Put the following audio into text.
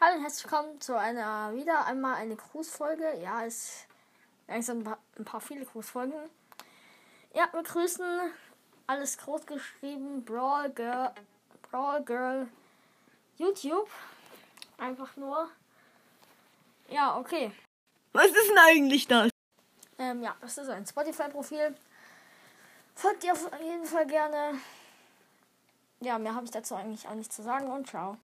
Hallo und herzlich willkommen zu einer wieder einmal eine Grußfolge. Ja, es langsam ein paar, ein paar viele Grußfolgen. Ja, wir grüßen alles groß geschrieben. Brawl Girl, Brawl Girl, YouTube. Einfach nur. Ja, okay. Was ist denn eigentlich das? Ähm, ja, das ist ein Spotify-Profil. Folgt ihr auf jeden Fall gerne. Ja, mehr habe ich dazu eigentlich auch nicht zu sagen und ciao.